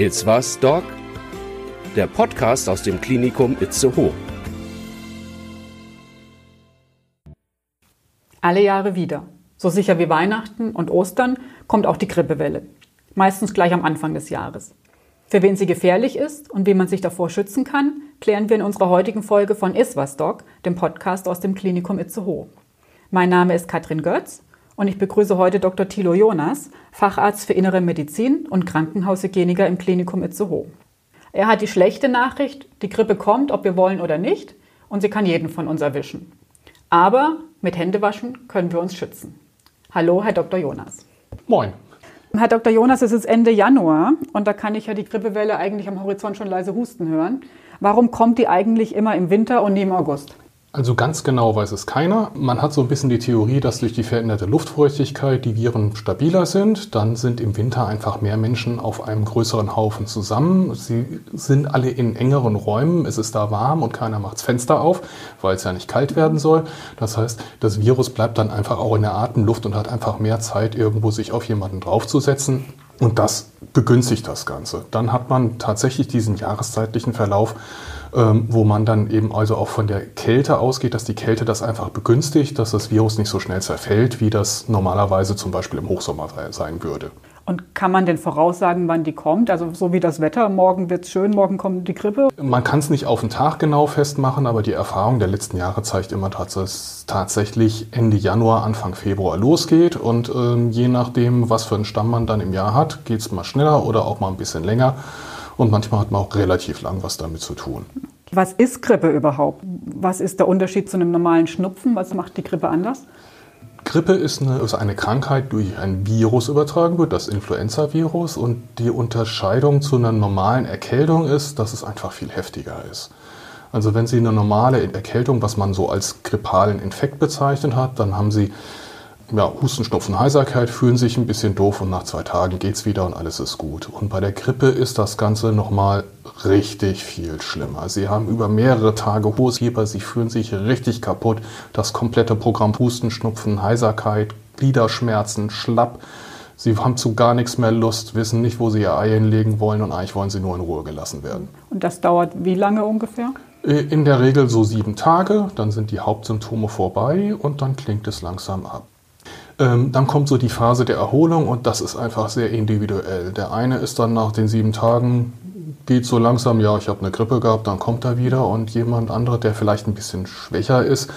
It's was, Doc? Der Podcast aus dem Klinikum Itzehoe. Alle Jahre wieder. So sicher wie Weihnachten und Ostern kommt auch die Grippewelle. Meistens gleich am Anfang des Jahres. Für wen sie gefährlich ist und wie man sich davor schützen kann, klären wir in unserer heutigen Folge von Iswas Doc, dem Podcast aus dem Klinikum Itzehoe. Mein Name ist Katrin Götz und ich begrüße heute Dr. Thilo Jonas, Facharzt für Innere Medizin und Krankenhaushygieniker im Klinikum Itzehoe. Er hat die schlechte Nachricht, die Grippe kommt, ob wir wollen oder nicht, und sie kann jeden von uns erwischen. Aber mit Händewaschen können wir uns schützen. Hallo, Herr Dr. Jonas. Moin. Herr Dr. Jonas, es ist Ende Januar und da kann ich ja die Grippewelle eigentlich am Horizont schon leise husten hören. Warum kommt die eigentlich immer im Winter und nie im August? Also ganz genau weiß es keiner. Man hat so ein bisschen die Theorie, dass durch die veränderte Luftfeuchtigkeit die Viren stabiler sind. Dann sind im Winter einfach mehr Menschen auf einem größeren Haufen zusammen. Sie sind alle in engeren Räumen. Es ist da warm und keiner macht das Fenster auf, weil es ja nicht kalt werden soll. Das heißt, das Virus bleibt dann einfach auch in der Atemluft und hat einfach mehr Zeit, irgendwo sich auf jemanden draufzusetzen. Und das begünstigt das Ganze. Dann hat man tatsächlich diesen jahreszeitlichen Verlauf, ähm, wo man dann eben also auch von der Kälte ausgeht, dass die Kälte das einfach begünstigt, dass das Virus nicht so schnell zerfällt, wie das normalerweise zum Beispiel im Hochsommer sein würde. Und kann man denn voraussagen, wann die kommt? Also so wie das Wetter, morgen wird es schön, morgen kommt die Grippe? Man kann es nicht auf den Tag genau festmachen, aber die Erfahrung der letzten Jahre zeigt immer, dass es tatsächlich Ende Januar, Anfang Februar losgeht. Und ähm, je nachdem, was für einen Stamm man dann im Jahr hat, geht es mal schneller oder auch mal ein bisschen länger. Und manchmal hat man auch relativ lang was damit zu tun. Was ist Grippe überhaupt? Was ist der Unterschied zu einem normalen Schnupfen? Was macht die Grippe anders? Grippe ist eine, ist eine Krankheit, die durch ein Virus übertragen wird, das Influenza-Virus. Und die Unterscheidung zu einer normalen Erkältung ist, dass es einfach viel heftiger ist. Also wenn Sie eine normale Erkältung, was man so als grippalen Infekt bezeichnet hat, dann haben Sie ja, Husten, Schnupfen, Heiserkeit, fühlen sich ein bisschen doof und nach zwei Tagen geht es wieder und alles ist gut. Und bei der Grippe ist das Ganze nochmal richtig viel schlimmer. Sie haben über mehrere Tage hohes Fieber, sie fühlen sich richtig kaputt. Das komplette Programm Husten, Schnupfen, Heiserkeit, Gliederschmerzen, schlapp. Sie haben zu gar nichts mehr Lust, wissen nicht, wo sie ihr Ei hinlegen wollen und eigentlich wollen sie nur in Ruhe gelassen werden. Und das dauert wie lange ungefähr? Äh, in der Regel so sieben Tage, dann sind die Hauptsymptome vorbei und dann klingt es langsam ab. Ähm, dann kommt so die Phase der Erholung und das ist einfach sehr individuell. Der eine ist dann nach den sieben Tagen, geht so langsam, ja, ich habe eine Grippe gehabt, dann kommt er wieder und jemand andere, der vielleicht ein bisschen schwächer ist,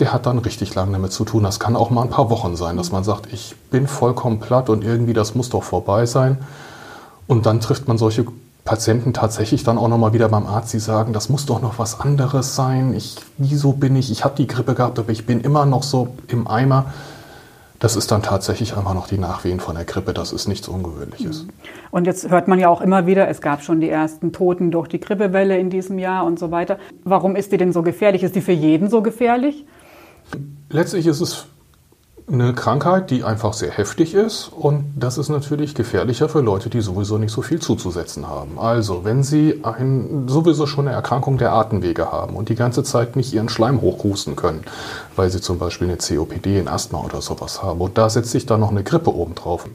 der hat dann richtig lange damit zu tun. Das kann auch mal ein paar Wochen sein, dass man sagt, ich bin vollkommen platt und irgendwie das muss doch vorbei sein. Und dann trifft man solche Patienten tatsächlich dann auch nochmal wieder beim Arzt, die sagen, das muss doch noch was anderes sein. Ich, wieso bin ich, ich habe die Grippe gehabt, aber ich bin immer noch so im Eimer. Das ist dann tatsächlich einfach noch die Nachwehen von der Grippe. Das ist nichts Ungewöhnliches. Und jetzt hört man ja auch immer wieder, es gab schon die ersten Toten durch die Grippewelle in diesem Jahr und so weiter. Warum ist die denn so gefährlich? Ist die für jeden so gefährlich? Letztlich ist es eine Krankheit, die einfach sehr heftig ist und das ist natürlich gefährlicher für Leute, die sowieso nicht so viel zuzusetzen haben. Also, wenn Sie ein, sowieso schon eine Erkrankung der Atemwege haben und die ganze Zeit nicht Ihren Schleim hochhusten können, weil Sie zum Beispiel eine COPD, ein Asthma oder sowas haben und da setzt sich dann noch eine Grippe oben drauf.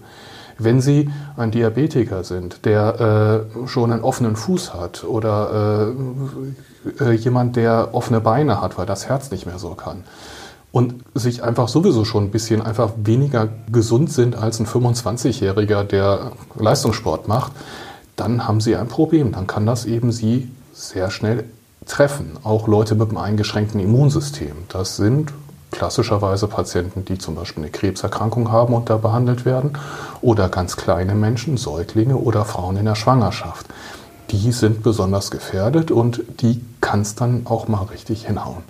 Wenn Sie ein Diabetiker sind, der äh, schon einen offenen Fuß hat oder äh, äh, jemand, der offene Beine hat, weil das Herz nicht mehr so kann, und sich einfach sowieso schon ein bisschen einfach weniger gesund sind als ein 25-Jähriger, der Leistungssport macht, dann haben sie ein Problem. Dann kann das eben sie sehr schnell treffen. Auch Leute mit einem eingeschränkten Immunsystem. Das sind klassischerweise Patienten, die zum Beispiel eine Krebserkrankung haben und da behandelt werden. Oder ganz kleine Menschen, Säuglinge oder Frauen in der Schwangerschaft. Die sind besonders gefährdet und die kann es dann auch mal richtig hinhauen.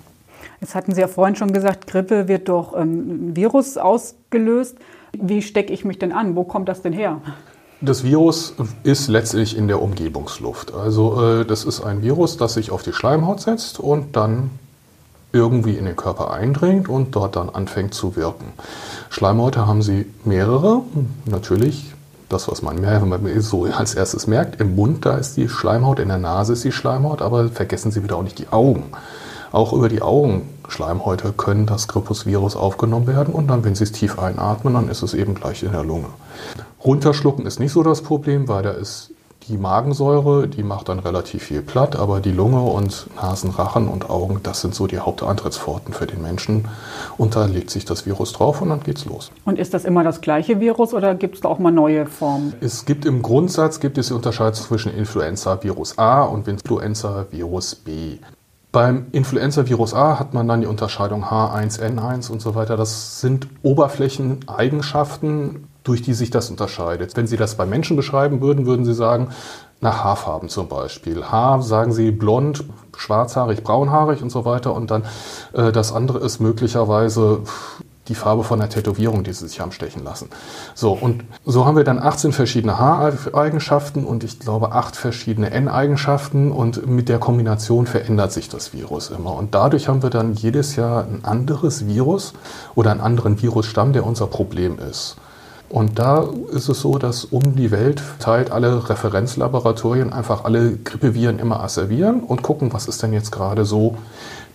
Jetzt hatten Sie ja vorhin schon gesagt, Grippe wird durch ähm, Virus ausgelöst. Wie stecke ich mich denn an? Wo kommt das denn her? Das Virus ist letztlich in der Umgebungsluft. Also äh, das ist ein Virus, das sich auf die Schleimhaut setzt und dann irgendwie in den Körper eindringt und dort dann anfängt zu wirken. Schleimhäute haben sie mehrere, natürlich das, was man so als erstes merkt. Im Mund, da ist die Schleimhaut, in der Nase ist die Schleimhaut, aber vergessen Sie wieder auch nicht die Augen. Auch über die Augenschleimhäute können das Grippusvirus aufgenommen werden und dann, wenn Sie es tief einatmen, dann ist es eben gleich in der Lunge. Runterschlucken ist nicht so das Problem, weil da ist Die Magensäure, die macht dann relativ viel platt, aber die Lunge und Nasen, Rachen und Augen, das sind so die Haupteintrittsforten für den Menschen. Und da legt sich das Virus drauf und dann geht's los. Und ist das immer das gleiche Virus oder gibt es da auch mal neue Formen? Es gibt im Grundsatz gibt es die Unterscheidung zwischen Influenza-Virus A und Influenza-Virus B. Beim Influenza-Virus A hat man dann die Unterscheidung H1N1 und so weiter. Das sind Oberflächeneigenschaften, durch die sich das unterscheidet. Wenn Sie das bei Menschen beschreiben würden, würden Sie sagen, nach Haarfarben zum Beispiel. Haar sagen Sie blond, schwarzhaarig, braunhaarig und so weiter. Und dann äh, das andere ist möglicherweise die Farbe von der Tätowierung, die sie sich haben stechen lassen. So, und so haben wir dann 18 verschiedene Haareigenschaften und ich glaube acht verschiedene N-Eigenschaften und mit der Kombination verändert sich das Virus immer. Und dadurch haben wir dann jedes Jahr ein anderes Virus oder einen anderen Virusstamm, der unser Problem ist. Und da ist es so, dass um die Welt verteilt alle Referenzlaboratorien einfach alle Grippeviren immer asservieren und gucken, was ist denn jetzt gerade so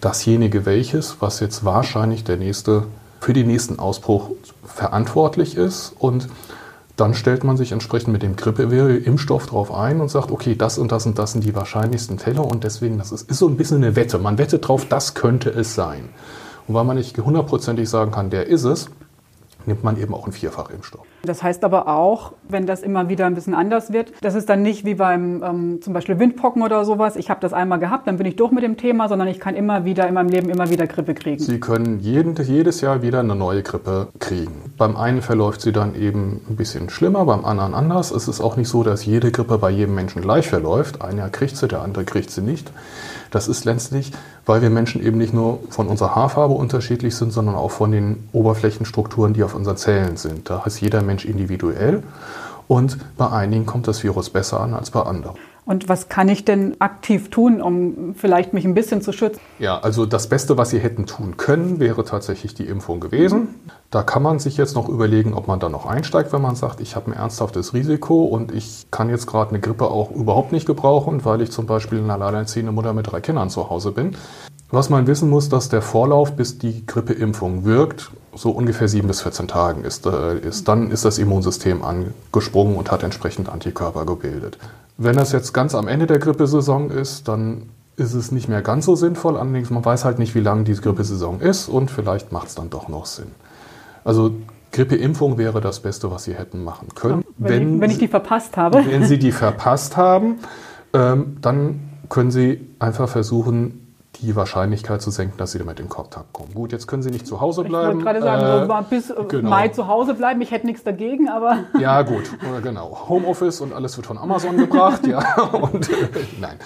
dasjenige welches, was jetzt wahrscheinlich der nächste, für den nächsten Ausbruch verantwortlich ist. Und dann stellt man sich entsprechend mit dem Grippeviren-Impfstoff drauf ein und sagt, okay, das und das und das sind die wahrscheinlichsten Fälle und deswegen, das ist, ist so ein bisschen eine Wette. Man wettet drauf, das könnte es sein. Und weil man nicht hundertprozentig sagen kann, der ist es, nimmt man eben auch einen Vierfachimpfstoff. Das heißt aber auch, wenn das immer wieder ein bisschen anders wird, das ist dann nicht wie beim ähm, zum Beispiel Windpocken oder sowas, ich habe das einmal gehabt, dann bin ich durch mit dem Thema, sondern ich kann immer wieder in meinem Leben immer wieder Grippe kriegen. Sie können jeden, jedes Jahr wieder eine neue Grippe kriegen. Beim einen verläuft sie dann eben ein bisschen schlimmer, beim anderen anders. Es ist auch nicht so, dass jede Grippe bei jedem Menschen gleich verläuft. Einer kriegt sie, der andere kriegt sie nicht. Das ist letztlich, weil wir Menschen eben nicht nur von unserer Haarfarbe unterschiedlich sind, sondern auch von den Oberflächenstrukturen, die auf unseren Zellen sind. Da ist jeder Mensch individuell und bei einigen kommt das Virus besser an als bei anderen. Und was kann ich denn aktiv tun, um vielleicht mich ein bisschen zu schützen? Ja, also das Beste, was Sie hätten tun können, wäre tatsächlich die Impfung gewesen. Da kann man sich jetzt noch überlegen, ob man da noch einsteigt, wenn man sagt, ich habe ein ernsthaftes Risiko und ich kann jetzt gerade eine Grippe auch überhaupt nicht gebrauchen, weil ich zum Beispiel eine alleinerziehende Mutter mit drei Kindern zu Hause bin. Was man wissen muss, dass der Vorlauf, bis die Grippeimpfung wirkt, so ungefähr sieben bis 14 Tagen ist, äh, ist. Dann ist das Immunsystem angesprungen und hat entsprechend Antikörper gebildet. Wenn das jetzt ganz am Ende der Grippesaison ist, dann ist es nicht mehr ganz so sinnvoll. Allerdings, man weiß halt nicht, wie lange die Grippesaison ist und vielleicht macht es dann doch noch Sinn. Also Grippeimpfung wäre das Beste, was Sie hätten machen können. Ja, wenn, wenn, ich, wenn, ich, die verpasst habe. Wenn Sie die verpasst haben, ähm, dann können Sie einfach versuchen, die Wahrscheinlichkeit zu senken, dass sie damit in Kontakt kommen. Gut, jetzt können sie nicht zu Hause bleiben. Ich wollte gerade sagen, äh, bis äh, genau. Mai zu Hause bleiben. Ich hätte nichts dagegen, aber. Ja, gut, äh, genau. Homeoffice und alles wird von Amazon gebracht, ja. Und äh, nein.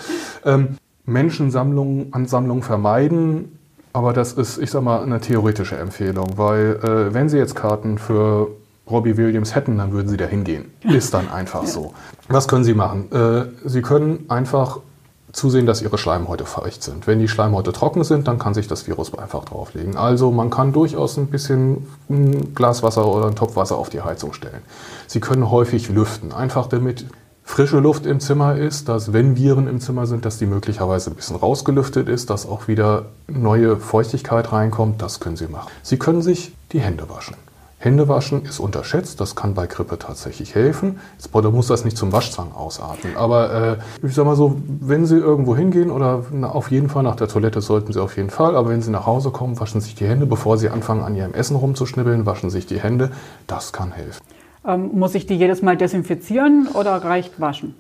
Ähm, Menschensammlungen, Ansammlungen vermeiden, aber das ist, ich sag mal, eine theoretische Empfehlung, weil äh, wenn Sie jetzt Karten für Robbie Williams hätten, dann würden Sie da hingehen. Ist dann einfach so. Was können Sie machen? Äh, Sie können einfach zusehen, dass ihre Schleimhäute feucht sind. Wenn die Schleimhäute trocken sind, dann kann sich das Virus einfach drauflegen. Also man kann durchaus ein bisschen ein Glas Wasser oder ein Topf Wasser auf die Heizung stellen. Sie können häufig lüften, einfach damit frische Luft im Zimmer ist, dass wenn Viren im Zimmer sind, dass die möglicherweise ein bisschen rausgelüftet ist, dass auch wieder neue Feuchtigkeit reinkommt, das können Sie machen. Sie können sich die Hände waschen. Händewaschen ist unterschätzt, das kann bei Grippe tatsächlich helfen. Jetzt muss das nicht zum Waschzwang ausarten. Aber äh, ich sage mal so, wenn Sie irgendwo hingehen oder na, auf jeden Fall nach der Toilette sollten Sie auf jeden Fall, aber wenn Sie nach Hause kommen, waschen Sie sich die Hände, bevor Sie anfangen an Ihrem Essen rumzuschnibbeln, waschen Sie sich die Hände. Das kann helfen. Ähm, muss ich die jedes Mal desinfizieren oder reicht waschen?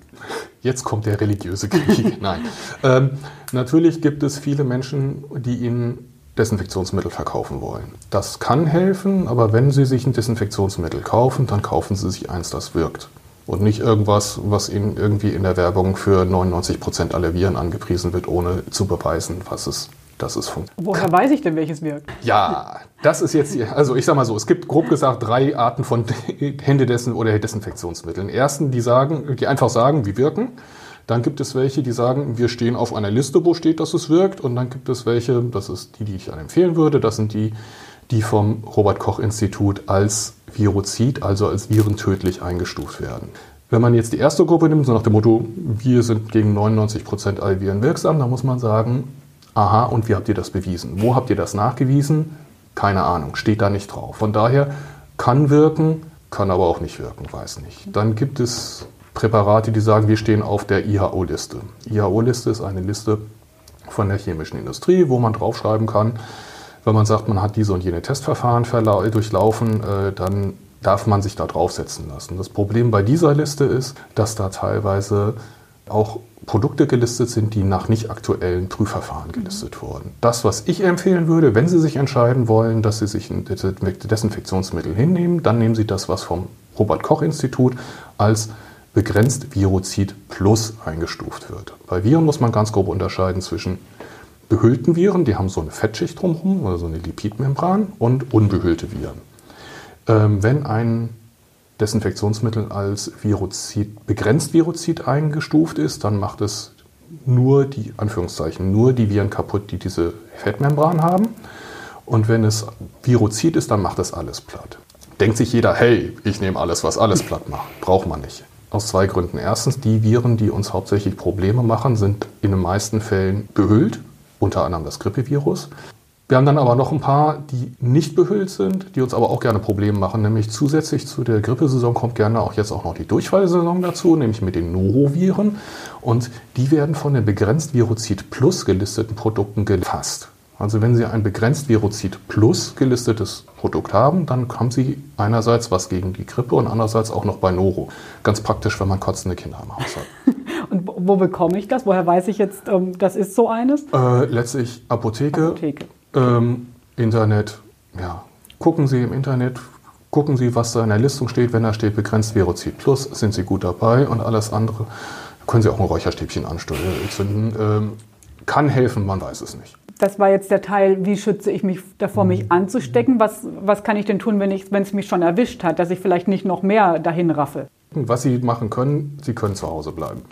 Jetzt kommt der religiöse Krieg. Nein. Ähm, natürlich gibt es viele Menschen, die Ihnen Desinfektionsmittel verkaufen wollen. Das kann helfen, aber wenn Sie sich ein Desinfektionsmittel kaufen, dann kaufen Sie sich eins, das wirkt. Und nicht irgendwas, was Ihnen irgendwie in der Werbung für 99 Prozent aller Viren angepriesen wird, ohne zu beweisen, was es dass es funktioniert. Woher weiß ich denn, welches wirkt? Ja, das ist jetzt, also ich sag mal so, es gibt grob gesagt drei Arten von Händedessen oder Desinfektionsmitteln. Ersten, die sagen, die einfach sagen, wie wirken. Dann gibt es welche, die sagen, wir stehen auf einer Liste, wo steht, dass es wirkt. Und dann gibt es welche, das ist die, die ich empfehlen würde, das sind die, die vom Robert Koch Institut als Virozid, also als virentödlich eingestuft werden. Wenn man jetzt die erste Gruppe nimmt, so nach dem Motto, wir sind gegen 99 Prozent aller Viren wirksam, dann muss man sagen, aha, und wie habt ihr das bewiesen? Wo habt ihr das nachgewiesen? Keine Ahnung, steht da nicht drauf. Von daher kann wirken, kann aber auch nicht wirken, weiß nicht. Dann gibt es Präparate, die sagen, wir stehen auf der IHO-Liste. IHO-Liste ist eine Liste von der chemischen Industrie, wo man draufschreiben kann, wenn man sagt, man hat diese und jene Testverfahren durchlaufen, äh, dann darf man sich da draufsetzen lassen. Das Problem bei dieser Liste ist, dass da teilweise auch Produkte gelistet sind, die nach nicht aktuellen Prüfverfahren gelistet wurden. Das, was ich empfehlen würde, wenn Sie sich entscheiden wollen, dass Sie sich ein Desinfektionsmittel hinnehmen, dann nehmen Sie das, was vom Robert Koch Institut als begrenzt Virozid Plus eingestuft wird. Bei Viren muss man ganz grob unterscheiden zwischen behüllten Viren, die haben so eine Fettschicht drumherum oder so eine Lipidmembran und unbehüllte Viren. Ähm, wenn ein Desinfektionsmittel als Virozid, begrenzt Virozid eingestuft ist, dann macht es nur die, Anführungszeichen, nur die Viren kaputt, die diese Fettmembran haben. Und wenn es Virozid ist, dann macht es alles platt. Denkt sich jeder, hey, ich nehme alles, was alles platt macht. Braucht man nicht. Aus zwei Gründen. Erstens, die Viren, die uns hauptsächlich Probleme machen, sind in den meisten Fällen behüllt, unter anderem das Grippevirus. Wir haben dann aber noch ein paar, die nicht behüllt sind, die uns aber auch gerne Probleme machen. Nämlich zusätzlich zu der Grippesaison kommt gerne auch jetzt auch noch die Durchfallsaison dazu, nämlich mit den Noroviren. Und die werden von den begrenzt Virozid Plus gelisteten Produkten gefasst. Also wenn Sie ein begrenzt Virozid Plus gelistetes Produkt haben, dann haben Sie einerseits was gegen die Grippe und andererseits auch noch bei Noro. Ganz praktisch, wenn man kotzende Kinder im Haus hat. und wo bekomme ich das? Woher weiß ich jetzt, ähm, das ist so eines? Äh, letztlich Apotheke. Apotheke. Ähm, Internet, ja. Gucken Sie im Internet, gucken Sie, was da in der Listung steht. Wenn da steht begrenzt Virozid Plus, sind Sie gut dabei und alles andere können Sie auch ein Räucherstäbchen anzünden. Ähm, kann helfen, man weiß es nicht. Das war jetzt der Teil, wie schütze ich mich davor, mich mhm. anzustecken? Was, was kann ich denn tun, wenn es mich schon erwischt hat, dass ich vielleicht nicht noch mehr dahin raffe? Was Sie machen können, Sie können zu Hause bleiben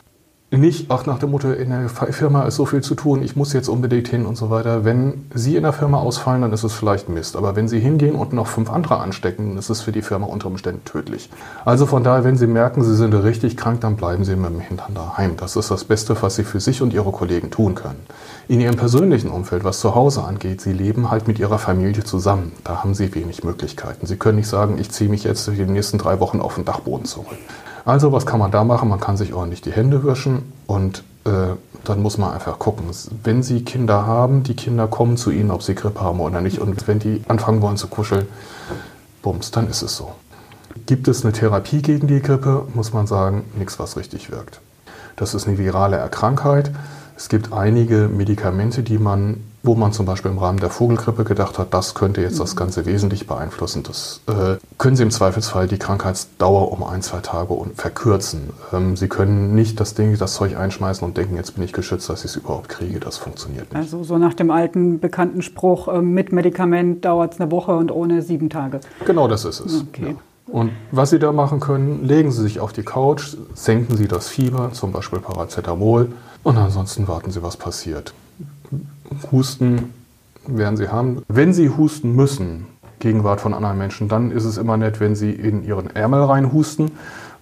nicht, ach nach dem Motto, in der Firma ist so viel zu tun, ich muss jetzt unbedingt hin und so weiter. Wenn Sie in der Firma ausfallen, dann ist es vielleicht Mist. Aber wenn Sie hingehen und noch fünf andere anstecken, dann ist es für die Firma unter Umständen tödlich. Also von daher, wenn Sie merken, Sie sind richtig krank, dann bleiben Sie mit dem Hintern daheim. Das ist das Beste, was Sie für sich und Ihre Kollegen tun können. In Ihrem persönlichen Umfeld, was zu Hause angeht, Sie leben halt mit Ihrer Familie zusammen. Da haben Sie wenig Möglichkeiten. Sie können nicht sagen, ich ziehe mich jetzt die nächsten drei Wochen auf den Dachboden zurück. Also was kann man da machen? Man kann sich ordentlich die Hände wischen und äh, dann muss man einfach gucken. Wenn Sie Kinder haben, die Kinder kommen zu Ihnen, ob sie Grippe haben oder nicht. Und wenn die anfangen wollen zu kuscheln, bums, dann ist es so. Gibt es eine Therapie gegen die Grippe, muss man sagen, nichts, was richtig wirkt. Das ist eine virale Erkrankheit. Es gibt einige Medikamente, die man wo man zum Beispiel im Rahmen der Vogelgrippe gedacht hat, das könnte jetzt das Ganze wesentlich beeinflussen. Das äh, können Sie im Zweifelsfall die Krankheitsdauer um ein, zwei Tage verkürzen. Ähm, Sie können nicht das Ding, das Zeug einschmeißen und denken, jetzt bin ich geschützt, dass ich es überhaupt kriege. Das funktioniert nicht. Also so nach dem alten bekannten Spruch, äh, mit Medikament dauert es eine Woche und ohne sieben Tage. Genau das ist es. Okay. Ja. Und was Sie da machen können, legen Sie sich auf die Couch, senken Sie das Fieber, zum Beispiel Paracetamol, und ansonsten warten Sie, was passiert. Husten werden sie haben. Wenn sie husten müssen, Gegenwart von anderen Menschen, dann ist es immer nett, wenn sie in ihren Ärmel reinhusten.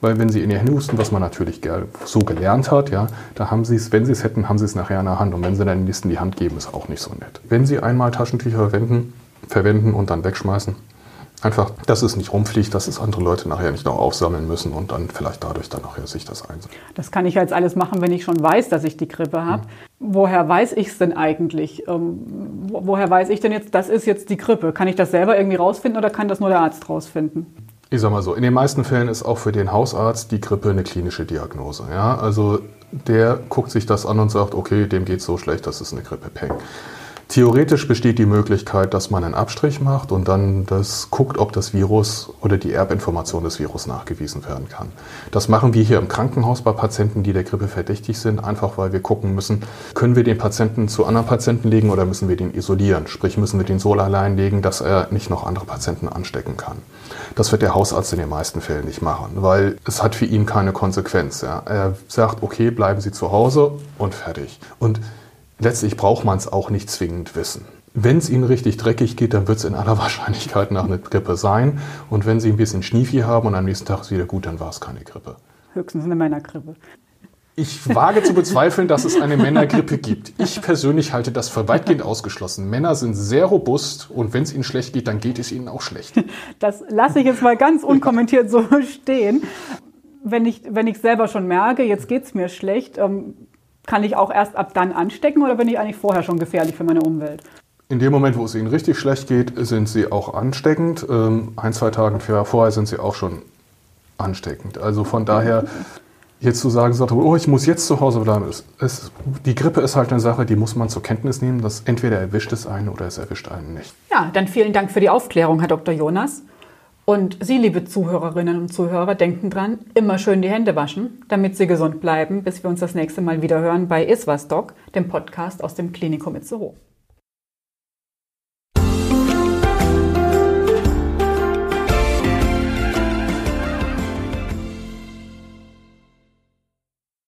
Weil wenn sie in die Hände husten, was man natürlich so gelernt hat, ja, da haben sie es, wenn sie es hätten, haben sie es nachher in der Hand. Und wenn sie dann den die Hand geben, ist auch nicht so nett. Wenn sie einmal Taschentücher verwenden, verwenden und dann wegschmeißen, Einfach, dass es nicht rumfliegt, dass es andere Leute nachher nicht noch aufsammeln müssen und dann vielleicht dadurch dann nachher sich das einsetzt. Das kann ich jetzt alles machen, wenn ich schon weiß, dass ich die Grippe habe. Mhm. Woher weiß ich es denn eigentlich? Ähm, woher weiß ich denn jetzt, das ist jetzt die Grippe? Kann ich das selber irgendwie rausfinden oder kann das nur der Arzt rausfinden? Ich sag mal so, in den meisten Fällen ist auch für den Hausarzt die Grippe eine klinische Diagnose. Ja? Also der guckt sich das an und sagt, okay, dem geht es so schlecht, das ist eine Grippe. Peng. Theoretisch besteht die Möglichkeit, dass man einen Abstrich macht und dann das guckt, ob das Virus oder die Erbinformation des Virus nachgewiesen werden kann. Das machen wir hier im Krankenhaus bei Patienten, die der Grippe verdächtig sind, einfach weil wir gucken müssen, können wir den Patienten zu anderen Patienten legen oder müssen wir den isolieren? Sprich, müssen wir den so allein legen, dass er nicht noch andere Patienten anstecken kann. Das wird der Hausarzt in den meisten Fällen nicht machen, weil es hat für ihn keine Konsequenz. Ja. Er sagt, okay, bleiben Sie zu Hause und fertig. Und letztlich braucht man es auch nicht zwingend wissen. Wenn es Ihnen richtig dreckig geht, dann wird es in aller Wahrscheinlichkeit nach einer Grippe sein. Und wenn Sie ein bisschen Schniefi haben und am nächsten Tag ist wieder gut, dann war es keine Grippe. Höchstens eine Männergrippe. Ich wage zu bezweifeln, dass es eine Männergrippe gibt. Ich persönlich halte das für weitgehend ausgeschlossen. Männer sind sehr robust und wenn es ihnen schlecht geht, dann geht es ihnen auch schlecht. Das lasse ich jetzt mal ganz unkommentiert so stehen wenn ich, wenn ich selber schon merke, jetzt geht es mir schlecht, ähm, kann ich auch erst ab dann anstecken oder bin ich eigentlich vorher schon gefährlich für meine Umwelt? In dem Moment, wo es ihnen richtig schlecht geht, sind sie auch ansteckend. Ähm, ein, zwei Tage vorher sind sie auch schon ansteckend. Also von daher jetzt zu sagen, oh, ich muss jetzt zu Hause bleiben, ist, ist, die Grippe ist halt eine Sache, die muss man zur Kenntnis nehmen, dass entweder erwischt es einen oder es erwischt einen nicht. Ja, dann vielen Dank für die Aufklärung, Herr Dr. Jonas. Und Sie, liebe Zuhörerinnen und Zuhörer, denken dran, immer schön die Hände waschen, damit Sie gesund bleiben, bis wir uns das nächste Mal wieder hören bei Iswas Doc, dem Podcast aus dem Klinikum Itzehoe.